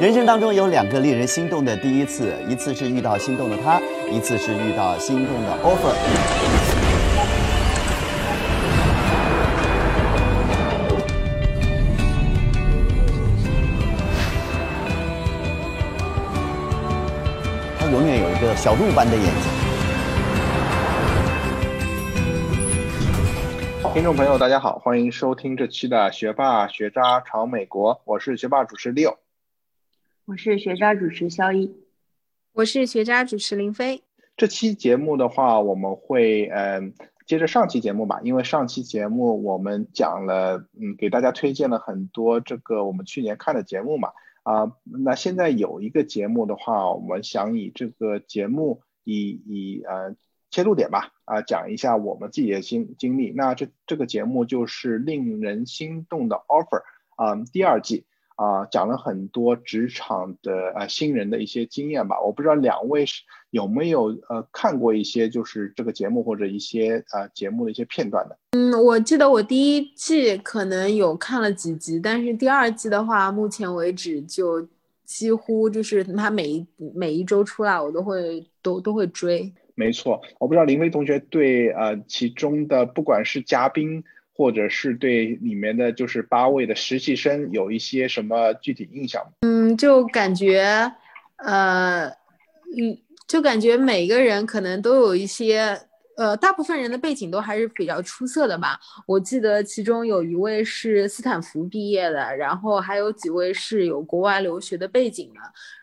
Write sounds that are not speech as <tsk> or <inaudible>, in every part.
人生当中有两个令人心动的第一次，一次是遇到心动的他，一次是遇到心动的 offer。他永远有一个小鹿般的眼睛。听众朋友，大家好，欢迎收听这期的《学霸学渣闯美国》，我是学霸主持六。我是学渣主持肖一，我是学渣主持林飞。这期节目的话，我们会嗯接着上期节目吧，因为上期节目我们讲了嗯给大家推荐了很多这个我们去年看的节目嘛啊，那现在有一个节目的话，我们想以这个节目以以呃切入点吧啊讲一下我们自己的经经历。那这这个节目就是令人心动的 offer 啊第二季。啊，讲了很多职场的呃新人的一些经验吧。我不知道两位是有没有呃看过一些就是这个节目或者一些呃节目的一些片段的。嗯，我记得我第一季可能有看了几集，但是第二季的话，目前为止就几乎就是他每一每一周出来，我都会都都会追。没错，我不知道林飞同学对呃其中的不管是嘉宾。或者是对里面的就是八位的实习生有一些什么具体印象？嗯，就感觉，呃，嗯，就感觉每个人可能都有一些，呃，大部分人的背景都还是比较出色的吧。我记得其中有一位是斯坦福毕业的，然后还有几位是有国外留学的背景的，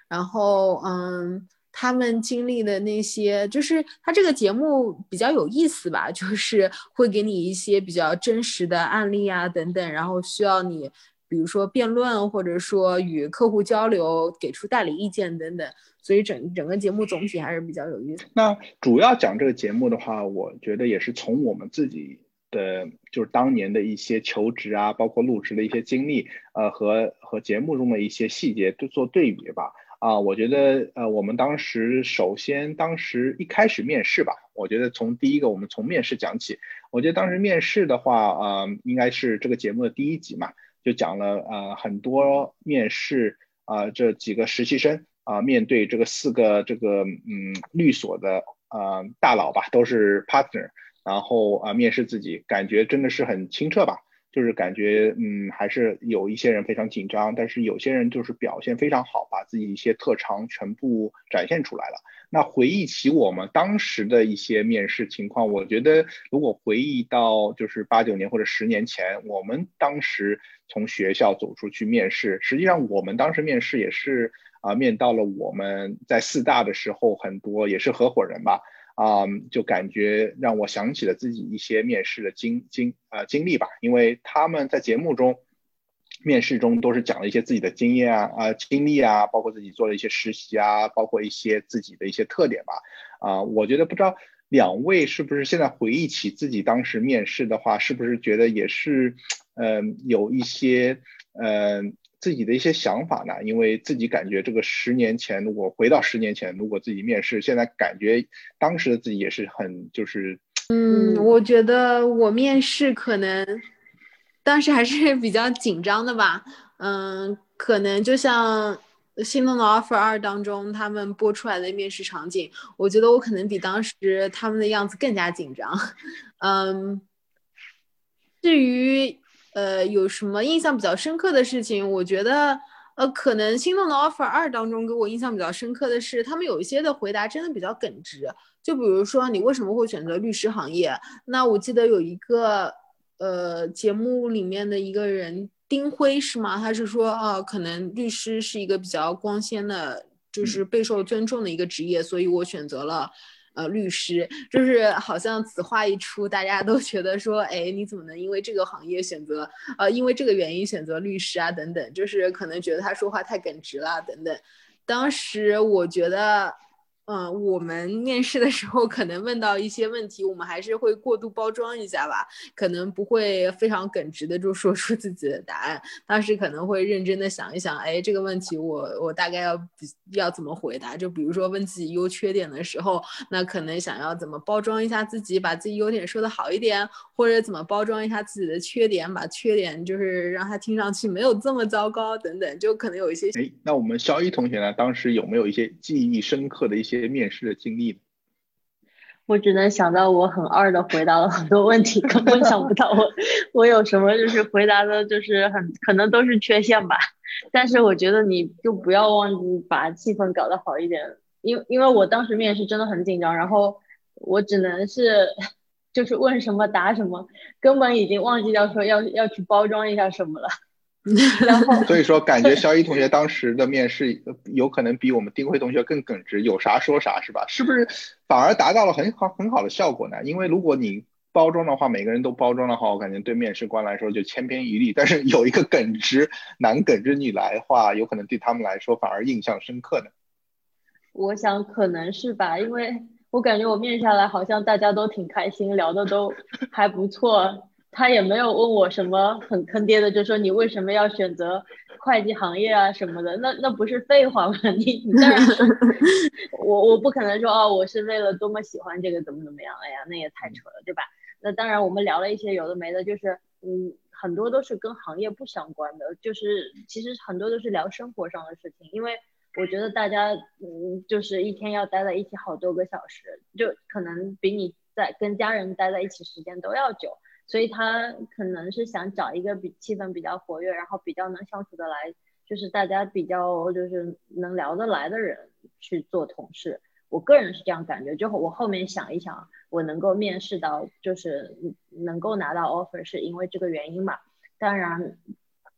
然后，嗯。他们经历的那些，就是他这个节目比较有意思吧，就是会给你一些比较真实的案例啊等等，然后需要你，比如说辩论，或者说与客户交流，给出代理意见等等，所以整整个节目总体还是比较有意思。那主要讲这个节目的话，我觉得也是从我们自己的就是当年的一些求职啊，包括入职的一些经历，呃，和和节目中的一些细节都做对比吧。啊，我觉得呃，我们当时首先当时一开始面试吧，我觉得从第一个我们从面试讲起。我觉得当时面试的话，呃，应该是这个节目的第一集嘛，就讲了呃很多面试啊这几个实习生啊面对这个四个这个嗯律所的呃大佬吧，都是 partner，然后啊面试自己，感觉真的是很清澈吧。就是感觉，嗯，还是有一些人非常紧张，但是有些人就是表现非常好，把自己一些特长全部展现出来了。那回忆起我们当时的一些面试情况，我觉得如果回忆到就是八九年或者十年前，我们当时从学校走出去面试，实际上我们当时面试也是啊，面到了我们在四大的时候，很多也是合伙人吧。啊，就感觉让我想起了自己一些面试的经经呃经历吧，因为他们在节目中面试中都是讲了一些自己的经验啊啊经历啊，包括自己做了一些实习啊，包括一些自己的一些特点吧。啊，我觉得不知道两位是不是现在回忆起自己当时面试的话，是不是觉得也是嗯有一些嗯。自己的一些想法呢？因为自己感觉这个十年前，如果回到十年前，如果自己面试，现在感觉当时的自己也是很就是，嗯，我觉得我面试可能当时还是比较紧张的吧。嗯，可能就像《心动的 offer 二》当中他们播出来的面试场景，我觉得我可能比当时他们的样子更加紧张。嗯，至于。呃，有什么印象比较深刻的事情？我觉得，呃，可能《心动的 offer 二》当中给我印象比较深刻的是，他们有一些的回答真的比较耿直。就比如说，你为什么会选择律师行业？那我记得有一个，呃，节目里面的一个人丁辉是吗？他是说，呃，可能律师是一个比较光鲜的，就是备受尊重的一个职业，所以我选择了。呃，律师就是好像此话一出，大家都觉得说，哎，你怎么能因为这个行业选择，呃，因为这个原因选择律师啊？等等，就是可能觉得他说话太耿直了，等等。当时我觉得，嗯，我们面试的时候可能问到一些问题，我们还是会过度包装一下吧，可能不会非常耿直的就说出自己的答案。当时可能会认真的想一想，哎，这个问题我我大概要要怎么回答？就比如说问自己优缺点的时候，那可能想要怎么包装一下自己，把自己优点说的好一点，或者怎么包装一下自己的缺点，把缺点就是让他听上去没有这么糟糕等等，就可能有一些。哎，那我们肖一同学呢？当时有没有一些记忆深刻的一些？些面试的经历，<laughs> 我只能想到我很二的回答了很多问题，根本想不到我 <laughs> 我有什么就是回答的，就是很可能都是缺陷吧。但是我觉得你就不要忘记把气氛搞得好一点，因因为我当时面试真的很紧张，然后我只能是 <laughs> 就是问什么答什么，根本已经忘记掉说要要去包装一下什么了。<laughs> 然后，所以说感觉肖一同学当时的面试有可能比我们丁辉同学更耿直，有啥说啥，是吧？是不是反而达到了很好很好的效果呢？因为如果你包装的话，每个人都包装的话，我感觉对面试官来说就千篇一律。但是有一个耿直男耿直女来的话，有可能对他们来说反而印象深刻呢。我想可能是吧，因为我感觉我面下来好像大家都挺开心，聊的都还不错。他也没有问我什么很坑爹的，就说你为什么要选择会计行业啊什么的，那那不是废话吗？<laughs> 你你当然，<laughs> 我我不可能说哦，我是为了多么喜欢这个怎么怎么样，哎呀，那也太扯了，对吧？那当然，我们聊了一些有的没的，就是嗯，很多都是跟行业不相关的，就是其实很多都是聊生活上的事情，因为我觉得大家嗯，就是一天要待在一起好多个小时，就可能比你在跟家人待在一起时间都要久。所以他可能是想找一个比气氛比较活跃，然后比较能相处的来，就是大家比较就是能聊得来的人去做同事。我个人是这样感觉。就我后面想一想，我能够面试到，就是能够拿到 offer，是因为这个原因嘛？当然，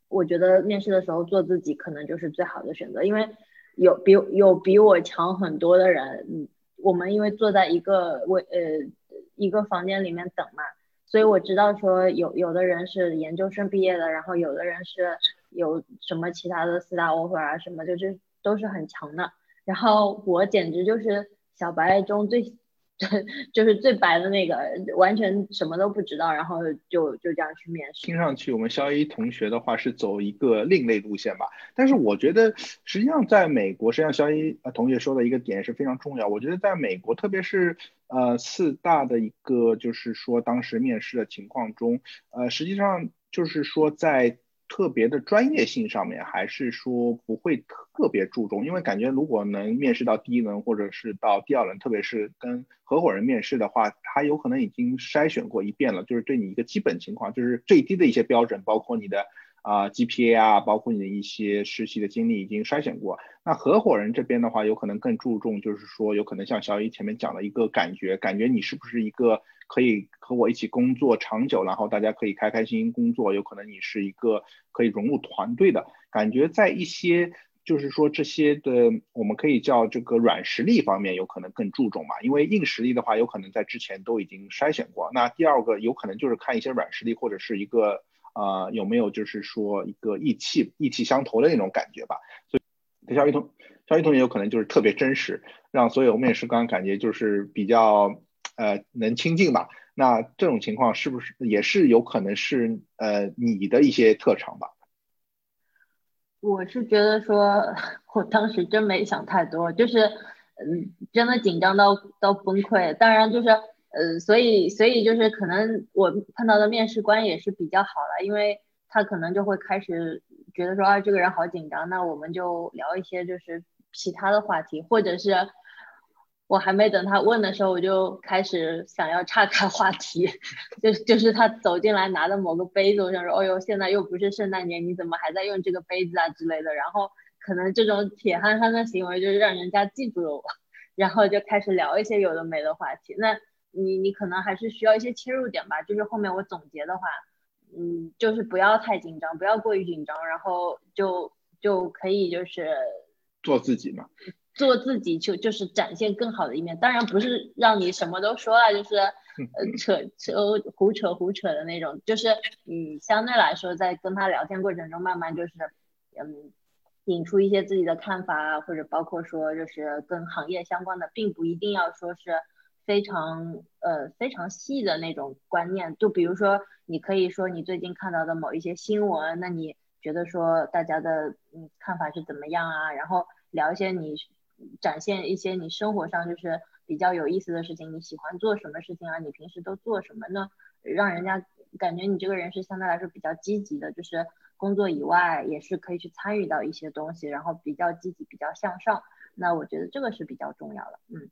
我觉得面试的时候做自己可能就是最好的选择，因为有比有比我强很多的人，我们因为坐在一个位呃一个房间里面等嘛。所以我知道说有有的人是研究生毕业的，然后有的人是有什么其他的四大 offer 啊什么，就是都是很强的。然后我简直就是小白中最。<laughs> 就是最白的那个，完全什么都不知道，然后就就这样去面试。听上去我们肖一同学的话是走一个另类路线吧？但是我觉得实际上在美国，实际上肖一同学说的一个点是非常重要。我觉得在美国，特别是呃四大的一个就是说当时面试的情况中，呃实际上就是说在。特别的专业性上面，还是说不会特别注重，因为感觉如果能面试到第一轮或者是到第二轮，特别是跟合伙人面试的话，他有可能已经筛选过一遍了，就是对你一个基本情况，就是最低的一些标准，包括你的啊 GPA 啊，包括你的一些实习的经历已经筛选过。那合伙人这边的话，有可能更注重，就是说有可能像小雨前面讲的一个感觉，感觉你是不是一个。可以和我一起工作长久，然后大家可以开开心心工作。有可能你是一个可以融入团队的感觉，在一些就是说这些的，我们可以叫这个软实力方面，有可能更注重嘛。因为硬实力的话，有可能在之前都已经筛选过。那第二个有可能就是看一些软实力，或者是一个呃有没有就是说一个意气意气相投的那种感觉吧。所以肖一同肖一同学有可能就是特别真实，让所有面试官感觉就是比较。呃，能亲近吧？那这种情况是不是也是有可能是呃你的一些特长吧？我是觉得说，<laughs> 我当时真没想太多，就是嗯，真的紧张到到崩溃。当然就是呃，所以所以就是可能我碰到的面试官也是比较好了，因为他可能就会开始觉得说啊，这个人好紧张，那我们就聊一些就是其他的话题，或者是。我还没等他问的时候，我就开始想要岔开话题，就就是他走进来拿的某个杯子，我想说，哦呦，现在又不是圣诞节，你怎么还在用这个杯子啊之类的？然后可能这种铁憨憨的行为就是让人家记住了我，然后就开始聊一些有的没的话题。那你你可能还是需要一些切入点吧，就是后面我总结的话，嗯，就是不要太紧张，不要过于紧张，然后就就可以就是做自己嘛。做自己就就是展现更好的一面，当然不是让你什么都说了，就是 <laughs> 呃扯扯胡扯胡扯的那种，就是嗯相对来说在跟他聊天过程中，慢慢就是嗯引出一些自己的看法啊，或者包括说就是跟行业相关的，并不一定要说是非常呃非常细的那种观念。就比如说，你可以说你最近看到的某一些新闻，那你觉得说大家的嗯看法是怎么样啊？然后聊一些你展现一些你生活上就是比较有意思的事情，你喜欢做什么事情啊？你平时都做什么呢？让人家感觉你这个人是相对来说比较积极的，就是。工作以外也是可以去参与到一些东西，然后比较积极、比较向上。那我觉得这个是比较重要的。嗯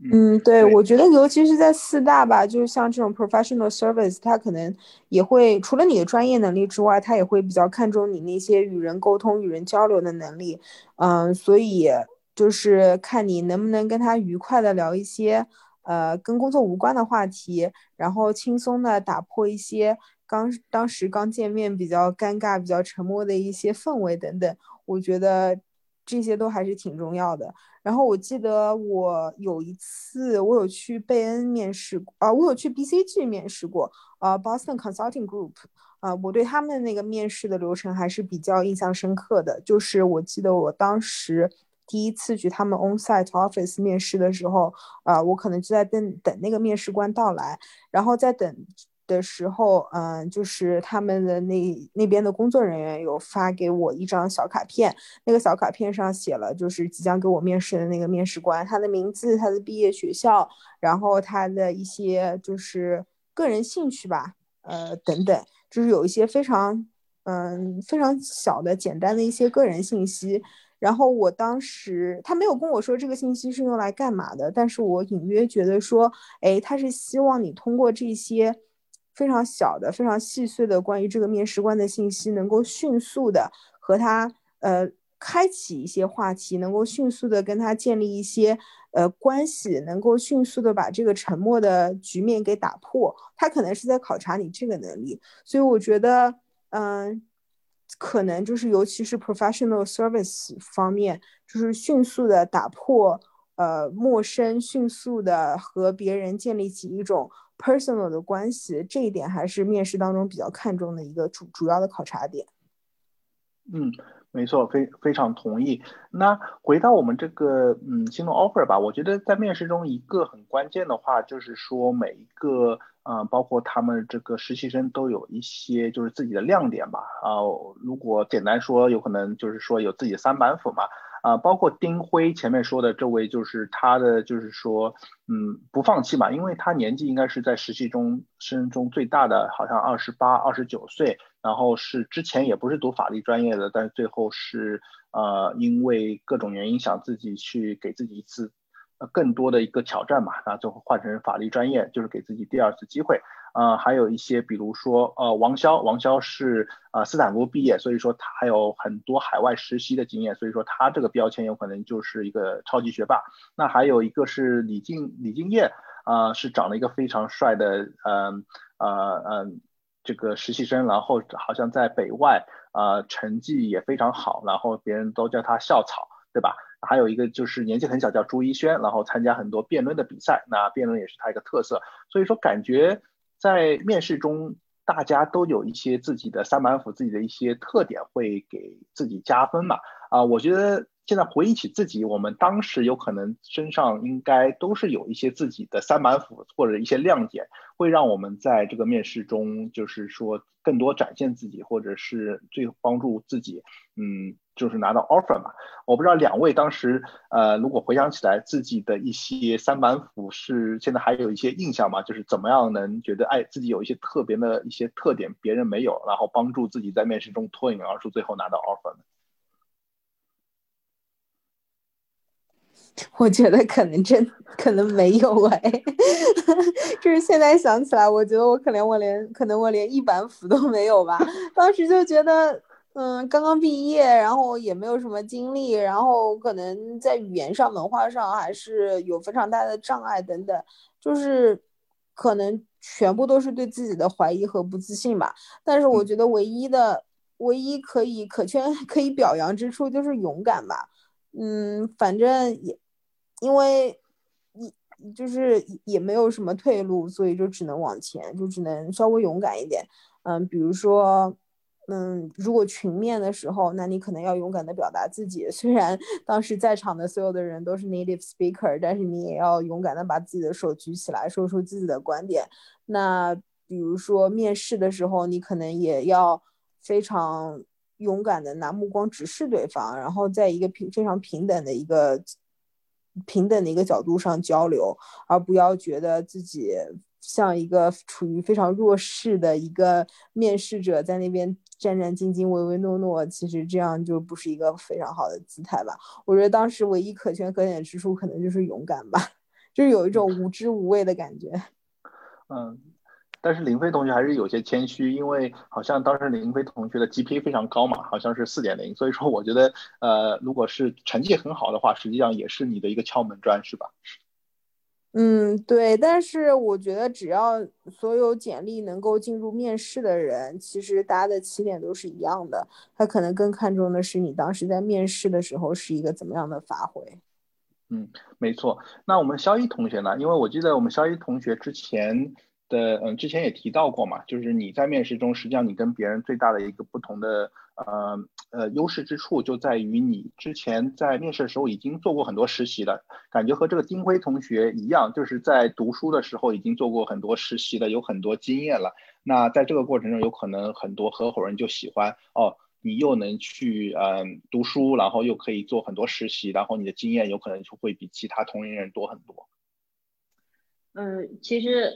嗯，对，我觉得尤其是在四大吧，就是像这种 professional service，他可能也会除了你的专业能力之外，他也会比较看重你那些与人沟通、与人交流的能力。嗯，所以就是看你能不能跟他愉快的聊一些呃跟工作无关的话题，然后轻松的打破一些。刚当时刚见面比较尴尬、比较沉默的一些氛围等等，我觉得这些都还是挺重要的。然后我记得我有一次我有去贝恩面试啊，我有去 BCG 面试过啊，Boston Consulting Group 啊，我对他们的那个面试的流程还是比较印象深刻的。就是我记得我当时第一次去他们 on-site office 面试的时候啊，我可能就在等等那个面试官到来，然后在等。的时候，嗯，就是他们的那那边的工作人员有发给我一张小卡片，那个小卡片上写了，就是即将给我面试的那个面试官，他的名字、他的毕业学校，然后他的一些就是个人兴趣吧，呃，等等，就是有一些非常，嗯，非常小的、简单的一些个人信息。然后我当时他没有跟我说这个信息是用来干嘛的，但是我隐约觉得说，哎，他是希望你通过这些。非常小的、非常细碎的关于这个面试官的信息，能够迅速的和他呃开启一些话题，能够迅速的跟他建立一些呃关系，能够迅速的把这个沉默的局面给打破。他可能是在考察你这个能力，所以我觉得，嗯，可能就是尤其是 professional service 方面，就是迅速的打破呃陌生，迅速的和别人建立起一种。Personal 的关系，这一点还是面试当中比较看重的一个主主要的考察点。嗯，没错，非非常同意。那回到我们这个嗯新动 offer 吧，我觉得在面试中一个很关键的话就是说每一个嗯包括他们这个实习生都有一些就是自己的亮点吧。啊，如果简单说，有可能就是说有自己三板斧嘛。啊，包括丁辉前面说的这位，就是他的，就是说，嗯，不放弃嘛，因为他年纪应该是在实习中生中最大的，好像二十八、二十九岁，然后是之前也不是读法律专业的，但是最后是呃，因为各种原因想自己去给自己一次更多的一个挑战嘛，然后最后换成法律专业，就是给自己第二次机会。呃，还有一些，比如说，呃，王潇，王潇是呃斯坦福毕业，所以说他还有很多海外实习的经验，所以说他这个标签有可能就是一个超级学霸。那还有一个是李静，李静业，啊，是长了一个非常帅的，嗯，呃，嗯，这个实习生，然后好像在北外，呃，成绩也非常好，然后别人都叫他校草，对吧？还有一个就是年纪很小，叫朱一轩，然后参加很多辩论的比赛，那辩论也是他一个特色，所以说感觉。在面试中，大家都有一些自己的三板斧，自己的一些特点会给自己加分嘛？啊，我觉得现在回忆起自己，我们当时有可能身上应该都是有一些自己的三板斧或者一些亮点，会让我们在这个面试中，就是说更多展现自己，或者是最帮助自己，嗯。就是拿到 offer 嘛，我不知道两位当时，呃，如果回想起来自己的一些三板斧是现在还有一些印象吗？就是怎么样能觉得哎自己有一些特别的一些特点别人没有，然后帮助自己在面试中脱颖而出，最后拿到 offer 呢？<laughs> 我觉得可能真可能没有哎，<laughs> 就是现在想起来，我觉得我可能我连可能我连一板斧都没有吧，当时就觉得。嗯，刚刚毕业，然后也没有什么经历，然后可能在语言上、文化上还是有非常大的障碍等等，就是可能全部都是对自己的怀疑和不自信吧。但是我觉得唯一的、唯一可以可圈 <laughs> 可以表扬之处就是勇敢吧。嗯，反正也因为一就是也没有什么退路，所以就只能往前，就只能稍微勇敢一点。嗯，比如说。嗯，如果群面的时候，那你可能要勇敢的表达自己。虽然 <laughs> 当时在场的所有的人都是 native speaker，但是你也要勇敢的把自己的手举起来，说出自己的观点。那比如说面试的时候，你可能也要非常勇敢的拿目光直视对方，然后在一个平非常平等的一个平等的一个角度上交流，而不要觉得自己像一个处于非常弱势的一个面试者在那边。战战兢兢、唯唯诺诺，其实这样就不是一个非常好的姿态吧？我觉得当时唯一可圈可点之处，可能就是勇敢吧，就是有一种无知无畏的感觉。<laughs> 嗯，但是林飞同学还是有些谦虚，因为好像当时林飞同学的 GPA 非常高嘛，好像是四点零，所以说我觉得，呃，如果是成绩很好的话，实际上也是你的一个敲门砖，是吧？嗯，对，但是我觉得只要所有简历能够进入面试的人，其实大家的起点都是一样的。他可能更看重的是你当时在面试的时候是一个怎么样的发挥。嗯，没错。那我们肖一同学呢？因为我记得我们肖一同学之前。的嗯，之前也提到过嘛，就是你在面试中，实际上你跟别人最大的一个不同的呃呃优势之处，就在于你之前在面试的时候已经做过很多实习了，感觉和这个丁辉同学一样，就是在读书的时候已经做过很多实习的，有很多经验了。那在这个过程中，有可能很多合伙人就喜欢哦，你又能去嗯读书，然后又可以做很多实习，然后你的经验有可能就会比其他同龄人多很多。嗯，其实，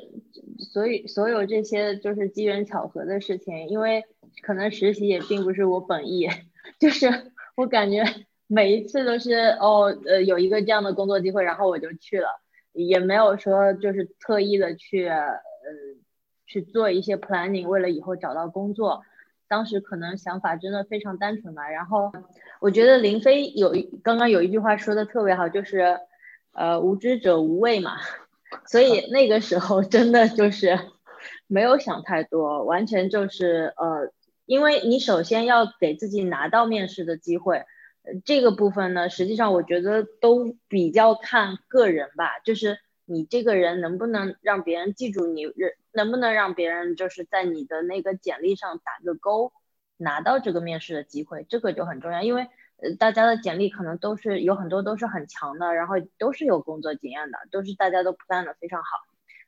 所以所有这些就是机缘巧合的事情，因为可能实习也并不是我本意，<laughs> 就是我感觉每一次都是哦，呃，有一个这样的工作机会，然后我就去了，也没有说就是特意的去呃去做一些 planning，为了以后找到工作。当时可能想法真的非常单纯吧。然后我觉得林飞有刚刚有一句话说的特别好，就是呃，无知者无畏嘛。所以那个时候真的就是没有想太多，完全就是呃，因为你首先要给自己拿到面试的机会，这个部分呢，实际上我觉得都比较看个人吧，就是你这个人能不能让别人记住你，能不能让别人就是在你的那个简历上打个勾，拿到这个面试的机会，这个就很重要，因为。大家的简历可能都是有很多都是很强的，然后都是有工作经验的，都是大家都 plan 的非常好。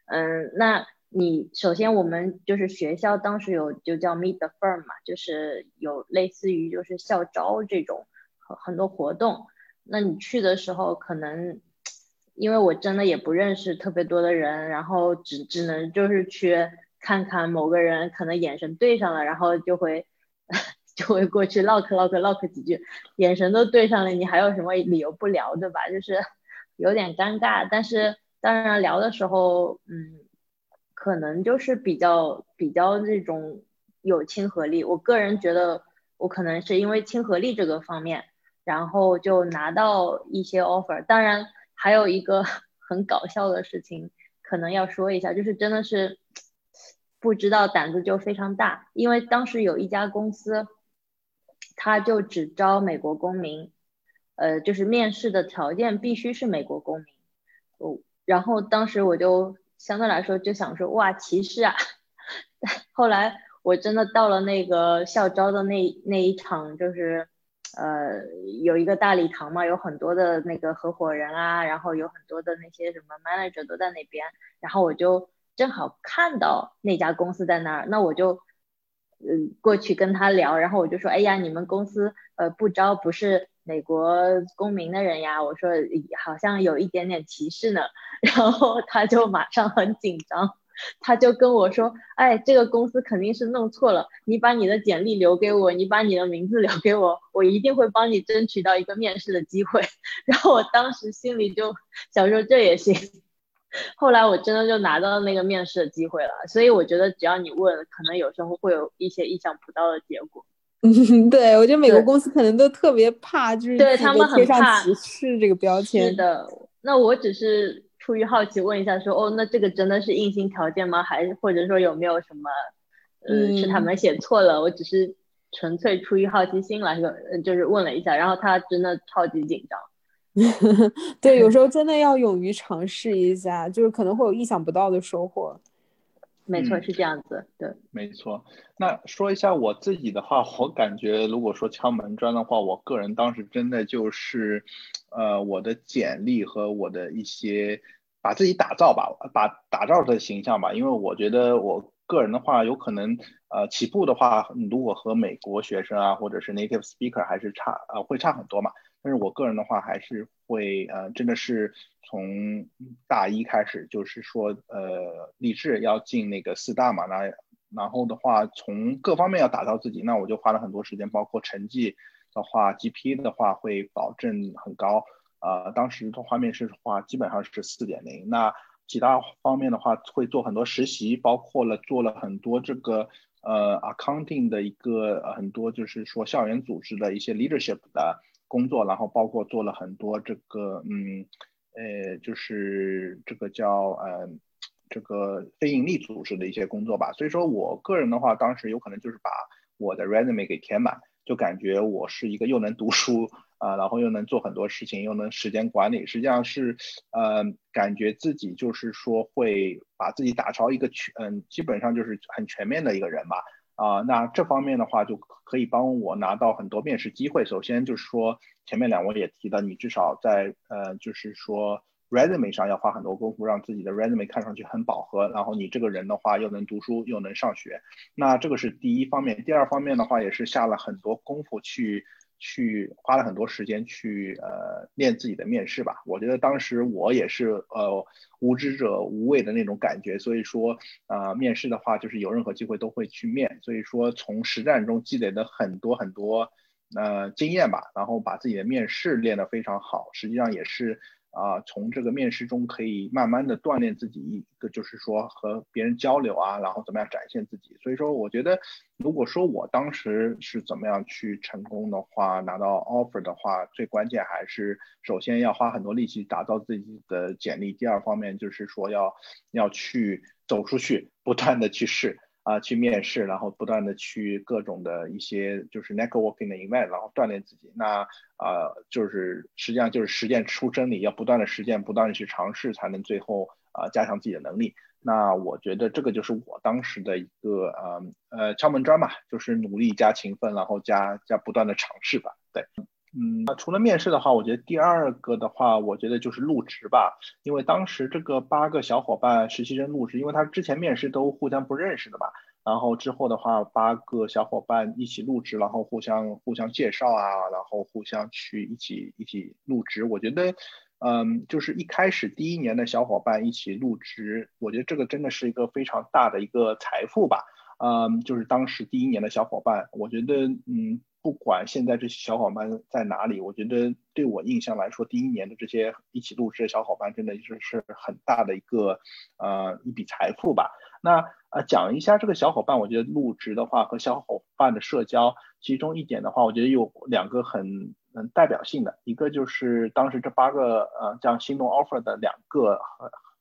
嗯，那你首先我们就是学校当时有就叫 meet the firm 嘛，就是有类似于就是校招这种很很多活动。那你去的时候可能，因为我真的也不认识特别多的人，然后只只能就是去看看某个人可能眼神对上了，然后就会。就会过去唠嗑唠嗑唠嗑几句，眼神都对上了，你还有什么理由不聊对吧？就是有点尴尬，但是当然聊的时候，嗯，可能就是比较比较那种有亲和力。我个人觉得，我可能是因为亲和力这个方面，然后就拿到一些 offer。当然还有一个 <laughs> 很搞笑的事情，可能要说一下，就是真的是 <tsk> 不知道胆子就非常大，因为当时有一家公司。他就只招美国公民，呃，就是面试的条件必须是美国公民。哦，然后当时我就相对来说就想说，哇，歧视啊！<laughs> 后来我真的到了那个校招的那那一场，就是呃有一个大礼堂嘛，有很多的那个合伙人啊，然后有很多的那些什么 manager 都在那边，然后我就正好看到那家公司在那儿，那我就。嗯，过去跟他聊，然后我就说，哎呀，你们公司呃不招不是美国公民的人呀？我说好像有一点点歧视呢。<laughs> 然后他就马上很紧张，他就跟我说，哎，这个公司肯定是弄错了，你把你的简历留给我，你把你的名字留给我，我一定会帮你争取到一个面试的机会。<laughs> 然后我当时心里就想说，这也行。后来我真的就拿到那个面试的机会了，所以我觉得只要你问，可能有时候会有一些意想不到的结果。嗯，<laughs> 对，我觉得美国公司可能都特别怕，就是对他们很怕歧视这个标签。是的，那我只是出于好奇问一下，说哦，那这个真的是硬性条件吗？还是或者说有没有什么，嗯，是他们写错了？我只是纯粹出于好奇心来说，就是问了一下，然后他真的超级紧张。<laughs> 对，有时 <laughs> 候真的要勇于尝试一下，就是可能会有意想不到的收获。没错，是这样子，对，没错。那说一下我自己的话，我感觉如果说敲门砖的话，我个人当时真的就是，呃，我的简历和我的一些把自己打造吧，把打造的形象吧，因为我觉得我个人的话，有可能呃起步的话，如果和美国学生啊，或者是 native speaker 还是差呃会差很多嘛。但是我个人的话，还是会呃，真的是从大一开始，就是说呃，立志要进那个四大嘛，那然后的话，从各方面要打造自己，那我就花了很多时间，包括成绩的话，GPA 的话会保证很高，呃，当时的话面试的话基本上是四点零，那其他方面的话会做很多实习，包括了做了很多这个呃 accounting 的一个很多就是说校园组织的一些 leadership 的。工作，然后包括做了很多这个，嗯，呃，就是这个叫呃，这个非盈利组织的一些工作吧。所以说我个人的话，当时有可能就是把我的 resume 给填满，就感觉我是一个又能读书啊，然后又能做很多事情，又能时间管理，实际上是呃，感觉自己就是说会把自己打造一个全，嗯，基本上就是很全面的一个人吧。啊，那这方面的话就可以帮我拿到很多面试机会。首先就是说，前面两位也提到，你至少在呃，就是说 resume 上要花很多功夫，让自己的 resume 看上去很饱和。然后你这个人的话，又能读书，又能上学，那这个是第一方面。第二方面的话，也是下了很多功夫去。去花了很多时间去呃练自己的面试吧，我觉得当时我也是呃无知者无畏的那种感觉，所以说呃面试的话就是有任何机会都会去面，所以说从实战中积累的很多很多呃经验吧，然后把自己的面试练得非常好，实际上也是。啊，从这个面试中可以慢慢的锻炼自己，一个就是说和别人交流啊，然后怎么样展现自己。所以说，我觉得如果说我当时是怎么样去成功的话，拿到 offer 的话，最关键还是首先要花很多力气打造自己的简历，第二方面就是说要要去走出去，不断的去试。啊，去面试，然后不断的去各种的一些就是 networking 的 event，然后锻炼自己。那啊，就是实际上就是实践出真理，要不断的实践，不断的去尝试，才能最后啊加强自己的能力。那我觉得这个就是我当时的一个呃呃敲门砖吧，就是努力加勤奋，然后加加不断的尝试吧。对。嗯，那除了面试的话，我觉得第二个的话，我觉得就是入职吧。因为当时这个八个小伙伴实习生入职，因为他之前面试都互相不认识的嘛。然后之后的话，八个小伙伴一起入职，然后互相互相介绍啊，然后互相去一起一起入职。我觉得，嗯，就是一开始第一年的小伙伴一起入职，我觉得这个真的是一个非常大的一个财富吧。嗯，就是当时第一年的小伙伴，我觉得，嗯。不管现在这些小伙伴在哪里，我觉得对我印象来说，第一年的这些一起入职的小伙伴，真的就是很大的一个呃一笔财富吧。那呃讲一下这个小伙伴，我觉得入职的话和小伙伴的社交，其中一点的话，我觉得有两个很嗯代表性的，一个就是当时这八个呃这样心动 offer 的两个。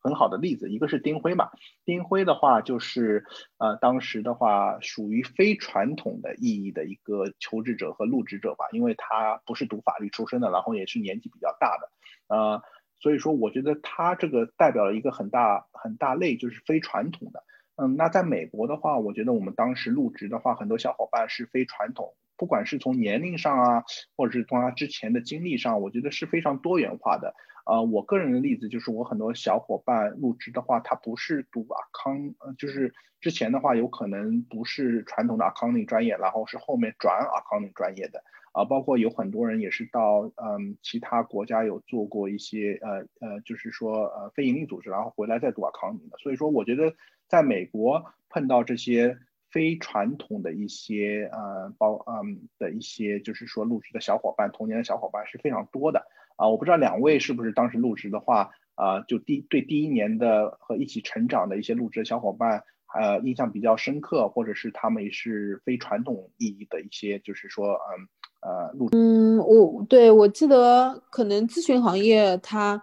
很好的例子，一个是丁辉嘛，丁辉的话就是呃当时的话属于非传统的意义的一个求职者和入职者吧，因为他不是读法律出身的，然后也是年纪比较大的，呃，所以说我觉得他这个代表了一个很大很大类，就是非传统的。嗯，那在美国的话，我觉得我们当时入职的话，很多小伙伴是非传统，不管是从年龄上啊，或者是从他之前的经历上，我觉得是非常多元化的。呃，我个人的例子就是，我很多小伙伴入职的话，他不是读 account，就是之前的话有可能不是传统的 accounting 专业，然后是后面转 accounting 专业的，啊，包括有很多人也是到嗯其他国家有做过一些呃呃，就是说呃非盈利组织，然后回来再读 accounting 的。所以说，我觉得在美国碰到这些非传统的一些呃包嗯的一些就是说入职的小伙伴，童年的小伙伴是非常多的。啊，我不知道两位是不是当时入职的话，啊，就第对第一年的和一起成长的一些入职的小伙伴，呃，印象比较深刻，或者是他们也是非传统意义的一些，就是说，嗯，呃，入嗯，我对我记得可能咨询行业它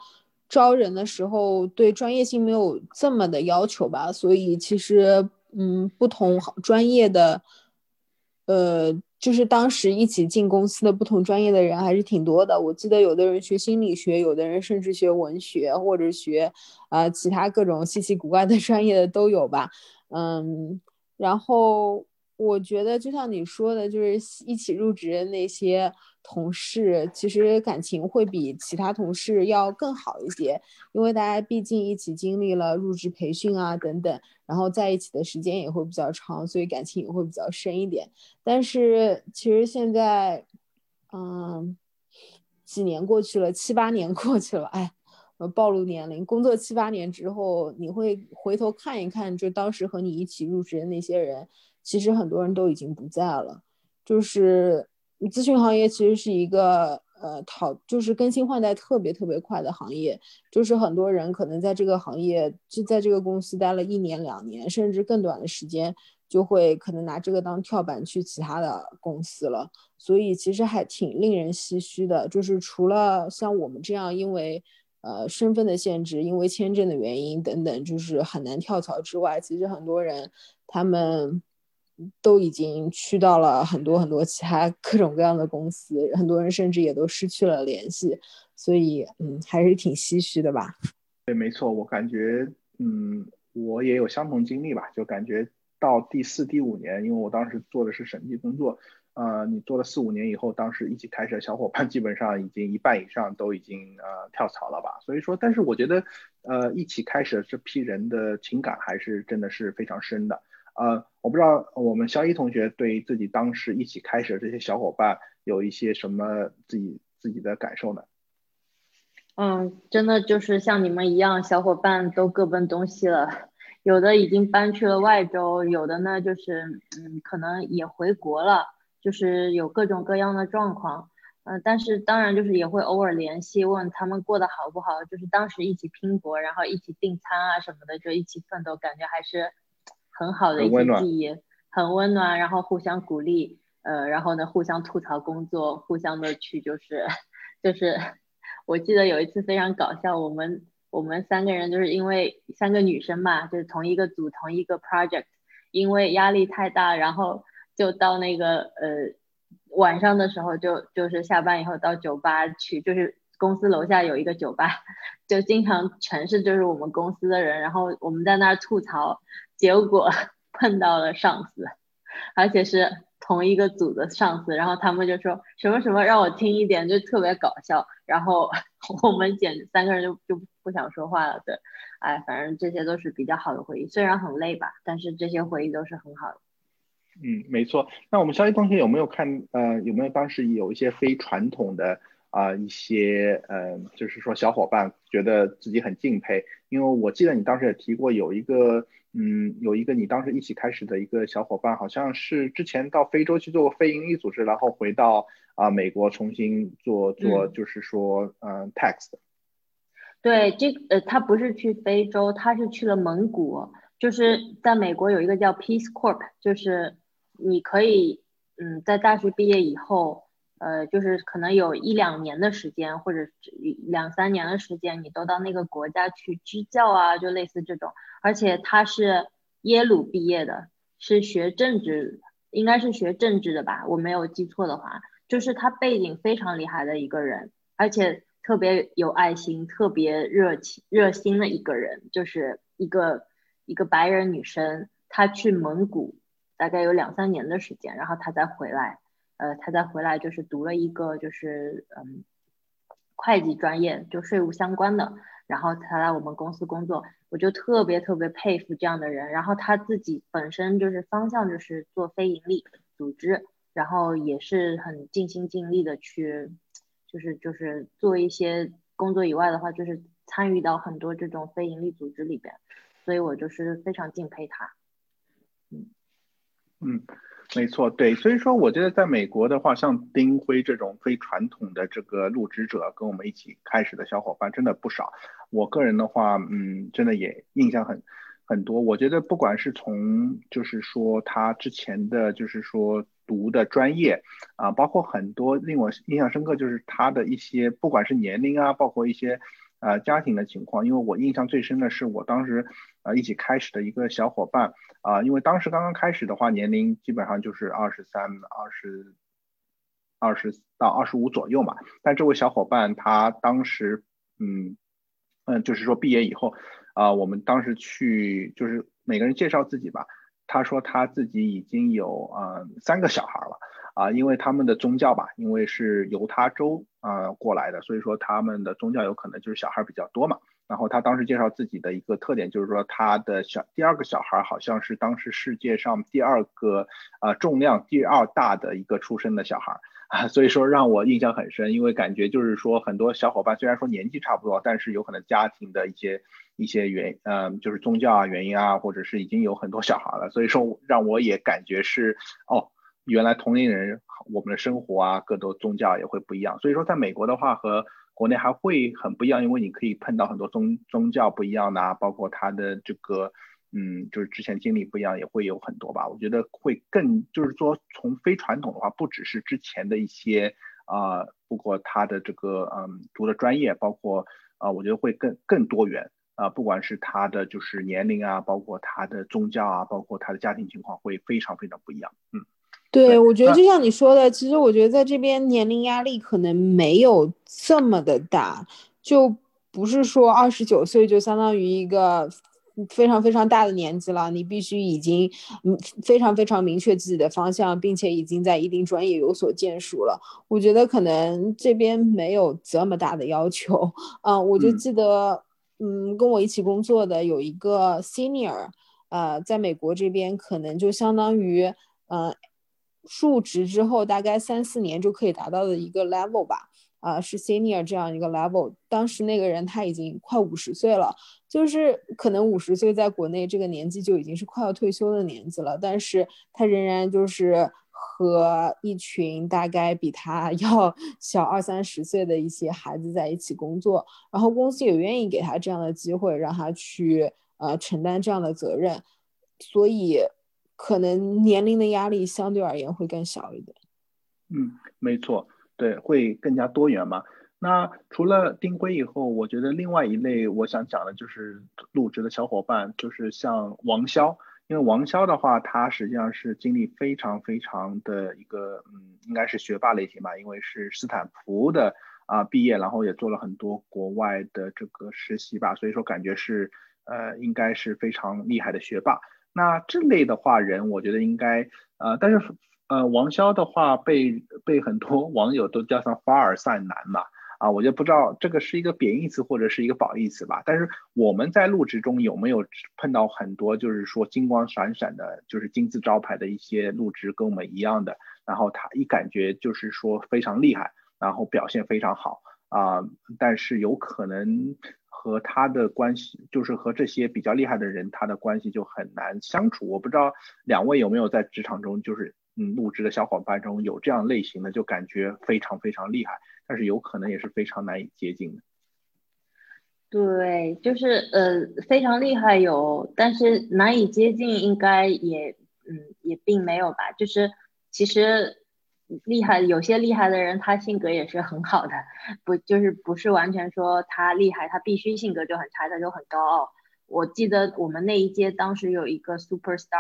招人的时候对专业性没有这么的要求吧，所以其实嗯，不同专业的，呃。就是当时一起进公司的不同专业的人还是挺多的。我记得有的人学心理学，有的人甚至学文学或者学啊其他各种稀奇古怪的 <laughs> 专业的都有吧。嗯，然后。我觉得就像你说的，就是一起入职的那些同事，其实感情会比其他同事要更好一些，因为大家毕竟一起经历了入职培训啊等等，然后在一起的时间也会比较长，所以感情也会比较深一点。但是其实现在，嗯，几年过去了，七八年 <laughs> 过去了，哎，暴露年龄，工作七八年之后，你会回头看一看，就当时和你一起入职的那些人。其实很多人都已经不在了，就是咨询行业其实是一个呃讨，就是更新换代特别特别快的行业，就是很多人可能在这个行业就在这个公司待了一年两年，甚至更短的时间，就会可能拿这个当跳板去其他的公司了，所以其实还挺令人唏嘘的。就是除了像我们这样因为呃身份的限制，因为签证的原因等等，就是很难跳槽之外，其实很多人他们。都已经去到了很多很多其他 <laughs> 各种各样的公司，很多人甚至也都失去了联系，所以嗯，还是挺唏嘘的吧。对，没错，我感觉嗯，我也有相同经历吧，就感觉到第四、第五年，因为我当时做的是审计工作，呃，你做了四五年以后，当时一起开始的小伙伴基本上已经一半以上都已经呃跳槽了吧。所以说，但是我觉得呃，一起开始的这批人的情感还是真的是非常深的。呃，我不知道我们肖一同学对自己当时一起开始的这些小伙伴有一些什么自己自己的感受呢？嗯，真的就是像你们一样，小伙伴都各奔东西了，有的已经搬去了外州，有的呢就是嗯，可能也回国了，就是有各种各样的状况。嗯，但是当然就是也会偶尔联系，问他们过得好不好，就是当时一起拼搏，然后一起订餐啊什么的，就一起奋斗，感觉还是。很好的一些记忆，很温暖，然后互相鼓励，呃，然后呢，互相吐槽工作，互相的去就是，<laughs> 就是，我记得有一次非常搞笑，我们我们三个人就是因为三个女生嘛，就是同一个组同一个 project，因为压力太大，然后就到那个呃晚上的时候就就是下班以后到酒吧去，就是公司楼下有一个酒吧，就经常全是就是我们公司的人，然后我们在那儿吐槽。结果 <laughs> 碰到了上司，而且是同一个组的上司，然后他们就说什么什么让我听一点，就特别搞笑。然后 <laughs> 我们简直三个人就就不想说话了。对，哎，反正这些都是比较好的回忆，虽然很累吧，但是这些回忆都是很好的。嗯，没错。那我们肖一同学有没有看呃有没有当时有一些非传统的啊一些呃就是说小伙伴觉得自己很敬佩？因为我记得你当时也提过有一个。嗯，有一个你当时一起开始的一个小伙伴，好像是之前到非洲去做过非营利组织，然后回到啊美国重新做做，就是说嗯 tax 的。对，这呃他不是去非洲，他是去了蒙古，就是在美国有一个叫 Peace Corp，就是你可以嗯在大学毕业以后，呃就是可能有一两年的时间或者两三年的时间，你都到那个国家去支教啊，就类似这种。而且他是耶鲁毕业的，是学政治，应该是学政治的吧？我没有记错的话，就是他背景非常厉害的一个人，而且特别有爱心、特别热情、热心的一个人，就是一个一个白人女生，她去蒙古大概有两三年的时间，然后她再回来，呃，他再回来就是读了一个就是嗯会计专业，就税务相关的。然后他来我们公司工作，我就特别特别佩服这样的人。然后他自己本身就是方向就是做非盈利组织，然后也是很尽心尽力的去，就是就是做一些工作以外的话，就是参与到很多这种非盈利组织里边，所以我就是非常敬佩他。嗯嗯。没错，对，所以说我觉得在美国的话，像丁辉这种非传统的这个入职者，跟我们一起开始的小伙伴真的不少。我个人的话，嗯，真的也印象很很多。我觉得不管是从就是说他之前的就是说读的专业啊，包括很多令我印象深刻，就是他的一些不管是年龄啊，包括一些。呃，家庭的情况，因为我印象最深的是我当时，呃，一起开始的一个小伙伴，啊，因为当时刚刚开始的话，年龄基本上就是二十三、二十、二十到二十五左右嘛。但这位小伙伴他当时，嗯，嗯，就是说毕业以后，啊，我们当时去，就是每个人介绍自己吧。他说他自己已经有呃三个小孩了啊，因为他们的宗教吧，因为是犹他州啊过来的，所以说他们的宗教有可能就是小孩比较多嘛。然后他当时介绍自己的一个特点就是说他的小第二个小孩好像是当时世界上第二个啊重量第二大的一个出生的小孩啊，所以说让我印象很深，因为感觉就是说很多小伙伴虽然说年纪差不多，但是有可能家庭的一些。一些原嗯，就是宗教啊原因啊，或者是已经有很多小孩了，所以说让我也感觉是哦，原来同龄人我们的生活啊，各种宗教也会不一样。所以说在美国的话和国内还会很不一样，因为你可以碰到很多宗宗教不一样的啊，包括他的这个嗯，就是之前经历不一样，也会有很多吧。我觉得会更就是说从非传统的话，不只是之前的一些啊，包括他的这个嗯读的专业，包括啊，我觉得会更更多元。啊，不管是他的就是年龄啊，包括他的宗教啊，包括他的家庭情况，会非常非常不一样。嗯，对，我觉得就像你说的，其实我觉得在这边年龄压力可能没有这么的大，就不是说二十九岁就相当于一个非常非常大的年纪了，你必须已经嗯非常非常明确自己的方向，并且已经在一定专业有所建树了。我觉得可能这边没有这么大的要求。嗯，我就记得。嗯，跟我一起工作的有一个 senior，呃，在美国这边可能就相当于，呃，入职之后大概三四年就可以达到的一个 level 吧，啊，是 senior 这样一个 level。当时那个人他已经快五十岁了，就是可能五十岁在国内这个年纪就已经是快要退休的年纪了，但是他仍然就是。和一群大概比他 <laughs> 要小二三十岁的一些孩子在一起工作，然后公司也愿意给他这样的机会，让他去呃承担这样的责任，所以可能年龄的压力相对而言会更小一点。嗯，没错，对，会更加多元嘛。那除了丁辉以后，我觉得另外一类我想讲的就是入职的小伙伴，就是像王潇。因为王潇的话，他实际上是经历非常非常的一个，嗯，应该是学霸类型吧，因为是斯坦福的啊毕业，然后也做了很多国外的这个实习吧，所以说感觉是，呃，应该是非常厉害的学霸。那这类的话人，我觉得应该，呃，但是，呃，王潇的话被被很多网友都叫上凡尔赛男嘛。啊，我就不知道这个是一个贬义词或者是一个褒义词吧。但是我们在入职中有没有碰到很多就是说金光闪闪的，就是金字招牌的一些入职跟我们一样的，然后他一感觉就是说非常厉害，然后表现非常好啊，但是有可能和他的关系，就是和这些比较厉害的人，他的关系就很难相处。我不知道两位有没有在职场中，就是嗯入职的小伙伴中有这样类型的，就感觉非常非常厉害。但是有可能也是非常难以接近的。对，就是呃非常厉害有，但是难以接近应该也嗯也并没有吧。就是其实厉害有些厉害的人，他性格也是很好的，不就是不是完全说他厉害，他必须性格就很差，他就很高傲。我记得我们那一届当时有一个 super star，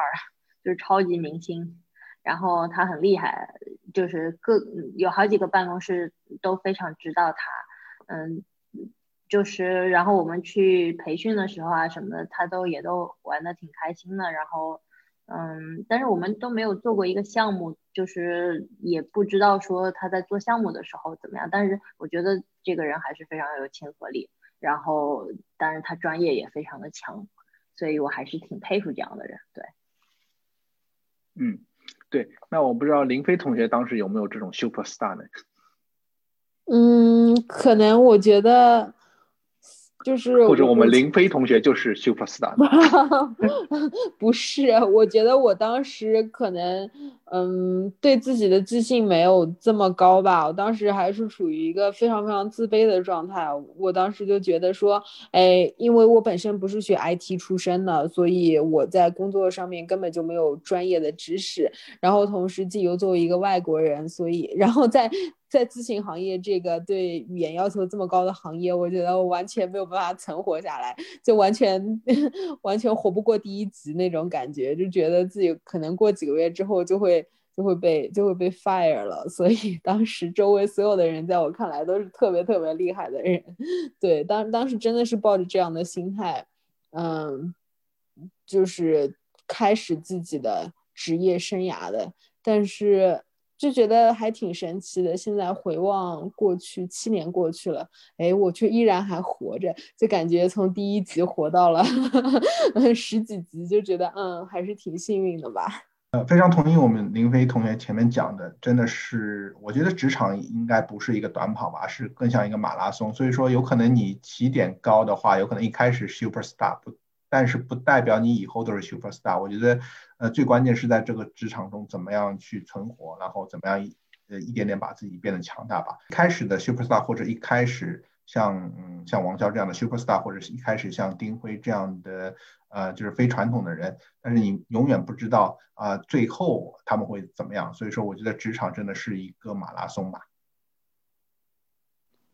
就是超级明星。然后他很厉害，就是各有好几个办公室都非常知道他，嗯，就是然后我们去培训的时候啊什么的，他都也都玩的挺开心的。然后，嗯，但是我们都没有做过一个项目，就是也不知道说他在做项目的时候怎么样。但是我觉得这个人还是非常有亲和力，然后当然他专业也非常的强，所以我还是挺佩服这样的人。对，嗯。对，那我不知道林飞同学当时有没有这种 super star 呢？嗯，可能我觉得。就是或者我们林飞同学就是 super star，<laughs> 不是？我觉得我当时可能，嗯，对自己的自信没有这么高吧。我当时还是处于一个非常非常自卑的状态。我当时就觉得说，哎，因为我本身不是学 IT 出身的，所以我在工作上面根本就没有专业的知识。然后同时，既又作为一个外国人，所以然后在。在咨询行业这个对语言要求这么高的行业，我觉得我完全没有办法存活下来，就完全 <laughs> 完全活不过第一集那种感觉，就觉得自己可能过几个月之后就会就会被就会被 fire 了。<laughs> 所以当时周围所有的人在我看来都是特别特别厉害的人，<laughs> 对，当当时真的是抱着这样的心态，嗯。就是开始自己的职业生涯的，但是。就觉得还挺神奇的。现在回望过去，七年过去了，哎，我却依然还活着，就感觉从第一集活到了 <laughs> 十几集，就觉得嗯，还是挺幸运的吧。呃，非常同意我们林飞同学前面讲的，真的是，我觉得职场应该不是一个短跑吧，是更像一个马拉松。所以说，有可能你起点高的话，有可能一开始 super star 不。但是不代表你以后都是 super star。我觉得，呃，最关键是在这个职场中怎么样去存活，然后怎么样一呃一点点把自己变得强大吧。开始的 super star 或者一开始像嗯像王骁这样的 super star，或者是一开始像丁辉这样的呃就是非传统的人，但是你永远不知道啊最后他们会怎么样。所以说，我觉得职场真的是一个马拉松吧。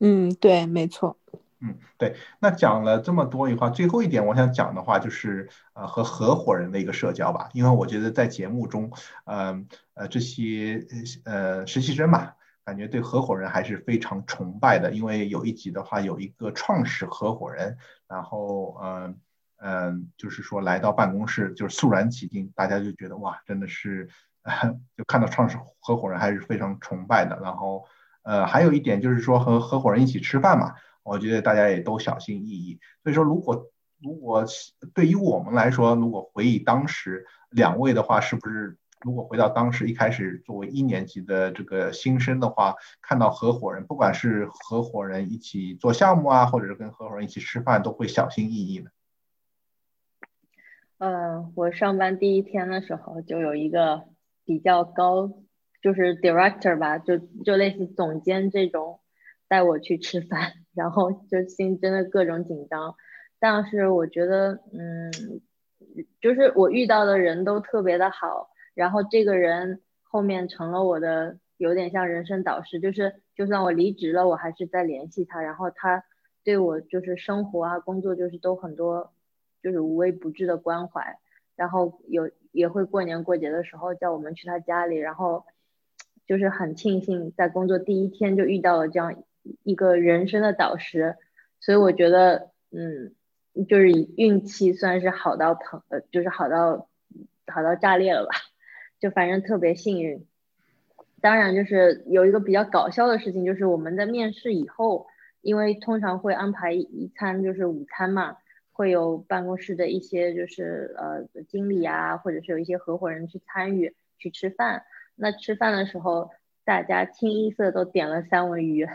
嗯，对，没错。嗯，对，那讲了这么多以后，最后一点我想讲的话就是，呃，和合伙人的一个社交吧。因为我觉得在节目中，呃呃，这些呃实习生嘛，感觉对合伙人还是非常崇拜的。因为有一集的话，有一个创始合伙人，然后嗯嗯，就是说来到办公室，就是肃然起敬，大家就觉得哇，真的是，<laughs> 就看到创始合伙人还是非常崇拜的。然后呃，还有一点就是说和合伙人一起吃饭嘛。我觉得大家也都小心翼翼，所以说如果如果对于我们来说，如果回忆当时两位的话，是不是如果回到当时一开始作为一年级的这个新生的话，看到合伙人，不管是合伙人一起做项目啊，或者是跟合伙人一起吃饭，都会小心翼翼的。嗯，我上班第一天的时候就有一个比较高，就是 director 吧，就就类似总监这种。带我去吃饭，<laughs> 然后就心真的各种紧张，但是我觉得，嗯，就是我遇到的人都特别的好，然后这个人后面成了我的有点像人生导师，就是就算我离职了，我还是在联系他，然后他对我就是生活啊工作就是都很多就是无微不至的关怀，然后有也会过年过节的时候叫我们去他家里，然后就是很庆幸在工作第一天就遇到了这样。一个人生的导师，所以我觉得，嗯，就是运气算是好到疼，呃，就是好到好到炸裂了吧，就反正特别幸运。当然，就是有一个比较搞笑的事情，就是我们在面试以后，因为通常会安排一餐，就是午餐嘛，会有办公室的一些就是呃经理啊，或者是有一些合伙人去参与去吃饭。那吃饭的时候，大家清一色都点了三文鱼。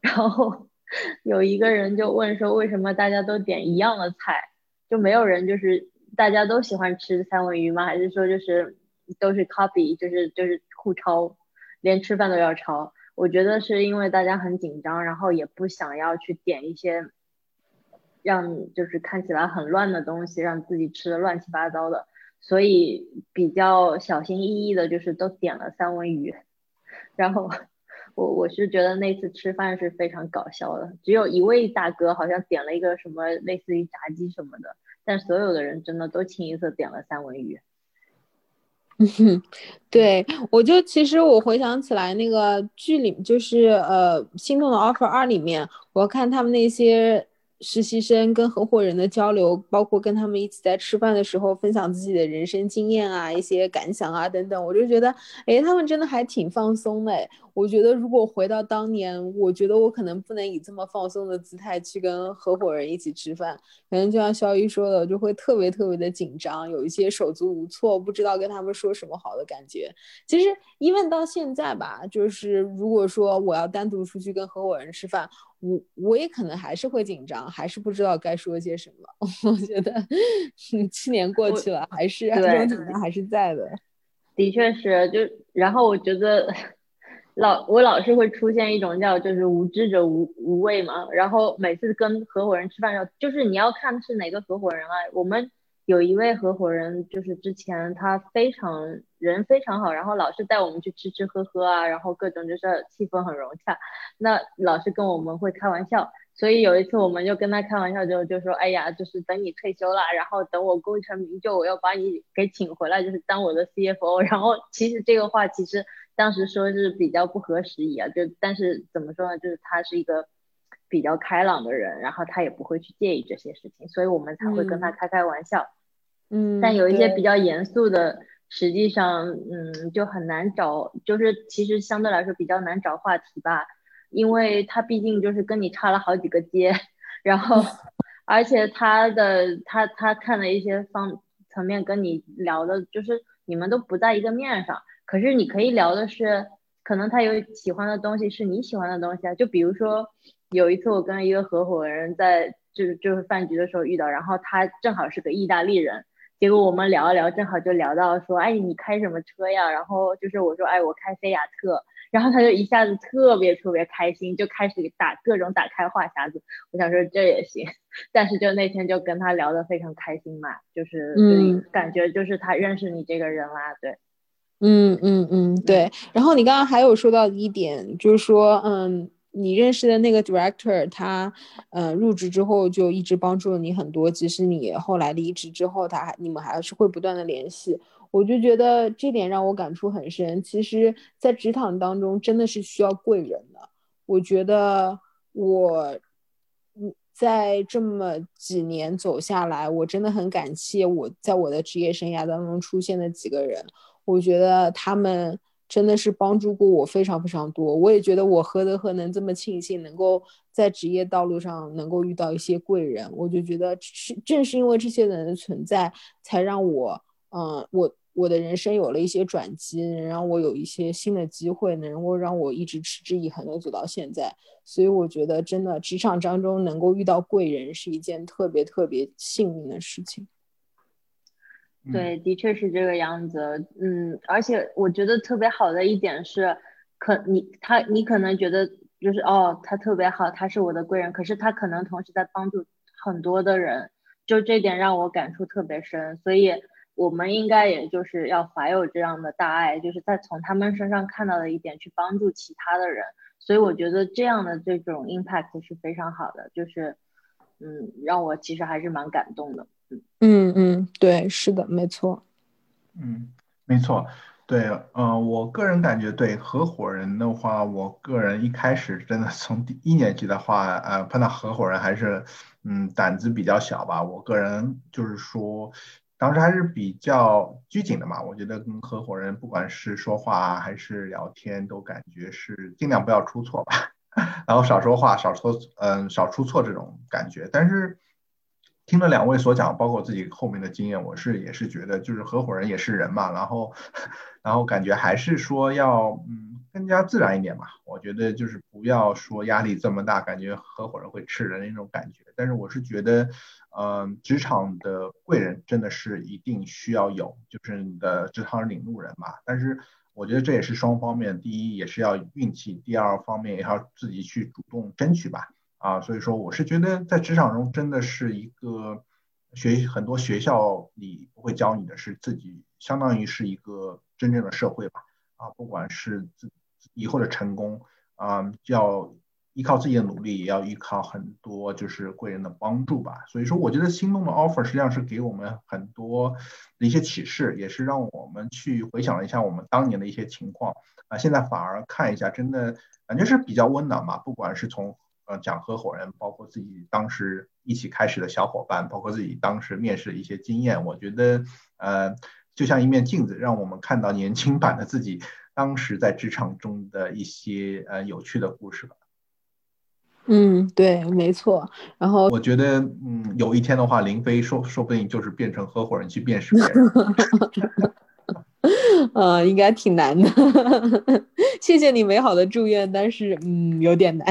然后 <laughs> 有一个人就问说，为什么大家都点一样的菜，就没有人就是大家都喜欢吃三文鱼吗？还是说就是都是 copy，就是就是互抄，连吃饭都要抄？我觉得是因为大家很紧张，然后也不想要去点一些让就是看起来很乱的东西，让自己吃的乱七八糟的，所以比较小心翼翼的，就是都点了三文鱼，然后。我我是觉得那次吃饭是非常搞笑的，只有一位大哥好像点了一个什么类似于炸鸡什么的，但所有的人真的都清一色点了三文鱼。嗯哼，对，我就其实我回想起来那个剧里，就是呃《心动的 offer 二》里面，我看他们那些。实习生跟合伙人的交流，包括跟他们一起在吃饭的时候分享自己的人生经验啊、一些感想啊等等，我就觉得，哎，他们真的还挺放松的。我觉得如果回到当年，我觉得我可能不能以这么放松的姿态去跟合伙人一起吃饭，可能就像肖一说的，就会特别特别的紧张，有一些手足无措，不知道跟他们说什么好的感觉。其实一问到现在吧，就是如果说我要单独出去跟合伙人吃饭。我我也可能还是会紧张，还是不知道该说些什么。<laughs> 我觉得七年过去了，还是这种紧张还是在的。的确是，就然后我觉得老我老是会出现一种叫就是无知者无无畏嘛。然后每次跟合伙人吃饭的时候，就是你要看是哪个合伙人啊。我们有一位合伙人，就是之前他非常人非常好，然后老是带我们去吃吃喝喝啊，然后各种就是气氛很融洽。那老是跟我们会开玩笑，所以有一次我们就跟他开玩笑，就就说，哎呀，就是等你退休了，然后等我功成名就，我要把你给请回来，就是当我的 CFO。然后其实这个话其实当时说是比较不合时宜啊，就但是怎么说呢，就是他是一个比较开朗的人，然后他也不会去介意这些事情，所以我们才会跟他开开玩笑。嗯，但有一些比较严肃的，实际上嗯就很难找，就是其实相对来说比较难找话题吧，因为他毕竟就是跟你差了好几个阶，然后 <laughs> 而且他的他他看的一些方层面跟你聊的，就是你们都不在一个面上，可是你可以聊的是。可能他有喜欢的东西是你喜欢的东西啊，就比如说有一次我跟一个合伙人在就是就是饭局的时候遇到，然后他正好是个意大利人，结果我们聊一聊，正好就聊到说，哎，你开什么车呀？然后就是我说，哎，我开菲亚特，然后他就一下子特别特别开心，就开始打各种打开话匣子。我想说这也行，<laughs> 但是就那天就跟他聊得非常开心嘛，就是嗯，感觉就是他认识你这个人啦，对。嗯嗯嗯，对。然后你刚刚还有说到一点，就是说，嗯，你认识的那个 director，他，嗯，入职之后就一直帮助了你很多，即使你后来离职之后，他还你们还是会不断的联系。我就觉得这点让我感触很深。其实，在职场当中，真的是需要贵人的。我觉得我，嗯，在这么几年走下来，我真的很感谢我在我的职业生涯当中出现的几个人。我觉得他们真的是帮助过我非常非常多，我也觉得我何德何能这么庆幸能够在职业道路上能够遇到一些贵人，我就觉得是正是因为这些人的存在，才让我，嗯，我我的人生有了一些转机，能让我有一些新的机会，能够让我一直持之以恒的走到现在。所以我觉得真的职场当中能够遇到贵人是一件特别特别幸运的事情。对，的确是这个样子。嗯，而且我觉得特别好的一点是，可你他你可能觉得就是哦，他特别好，他是我的贵人。可是他可能同时在帮助很多的人，就这点让我感触特别深。所以我们应该也就是要怀有这样的大爱，就是在从他们身上看到的一点去帮助其他的人。所以我觉得这样的这种 impact 是非常好的，就是嗯，让我其实还是蛮感动的。嗯嗯，对，是的，没错。嗯，没错，对，嗯，我个人感觉，对合伙人的话，我个人一开始真的从第一年级的话，呃，碰到合伙人还是，嗯，胆子比较小吧。我个人就是说，当时还是比较拘谨的嘛。我觉得跟合伙人不管是说话还是聊天，都感觉是尽量不要出错吧，<laughs> 然后少说话，少说，嗯，少出错这种感觉。但是。听了两位所讲，包括自己后面的经验，我是也是觉得，就是合伙人也是人嘛，然后，然后感觉还是说要嗯更加自然一点嘛。我觉得就是不要说压力这么大，感觉合伙人会吃人那种感觉。但是我是觉得，嗯，职场的贵人真的是一定需要有，就是你的职场领路人嘛。但是我觉得这也是双方面，第一也是要运气，第二方面也要自己去主动争取吧。啊，所以说我是觉得在职场中真的是一个学很多学校里不会教你的是自己，相当于是一个真正的社会吧。啊，不管是自以后的成功啊，要依靠自己的努力，也要依靠很多就是贵人的帮助吧。所以说，我觉得心动的 offer 实际上是给我们很多的一些启示，也是让我们去回想了一下我们当年的一些情况啊，现在反而看一下，真的感觉是比较温暖嘛。不管是从呃，讲合伙人，包括自己当时一起开始的小伙伴，包括自己当时面试的一些经验，我觉得，呃，就像一面镜子，让我们看到年轻版的自己当时在职场中的一些呃有趣的故事吧。嗯，对，没错。然后我觉得，嗯，有一天的话，林飞说说不定就是变成合伙人去面试别人。<laughs> 呃，应该挺难的。<laughs> 谢谢你美好的祝愿，但是嗯，有点难。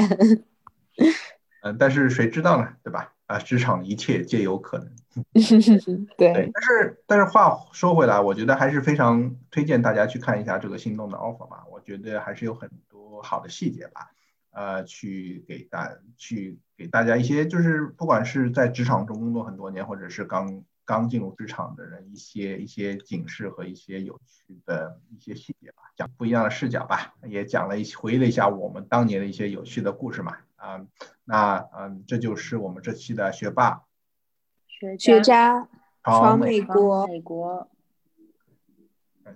嗯，但是谁知道呢，对吧？啊，职场一切皆有可能。<laughs> 对，但是但是话说回来，我觉得还是非常推荐大家去看一下这个心动的 offer 吧。我觉得还是有很多好的细节吧，呃，去给大去给大家一些，就是不管是在职场中工作很多年，或者是刚刚进入职场的人，一些一些警示和一些有趣的一些细节吧，讲不一样的视角吧，也讲了一些回忆了一下我们当年的一些有趣的故事嘛。啊，那嗯，这就是我们这期的学霸、学渣闯美国。美国。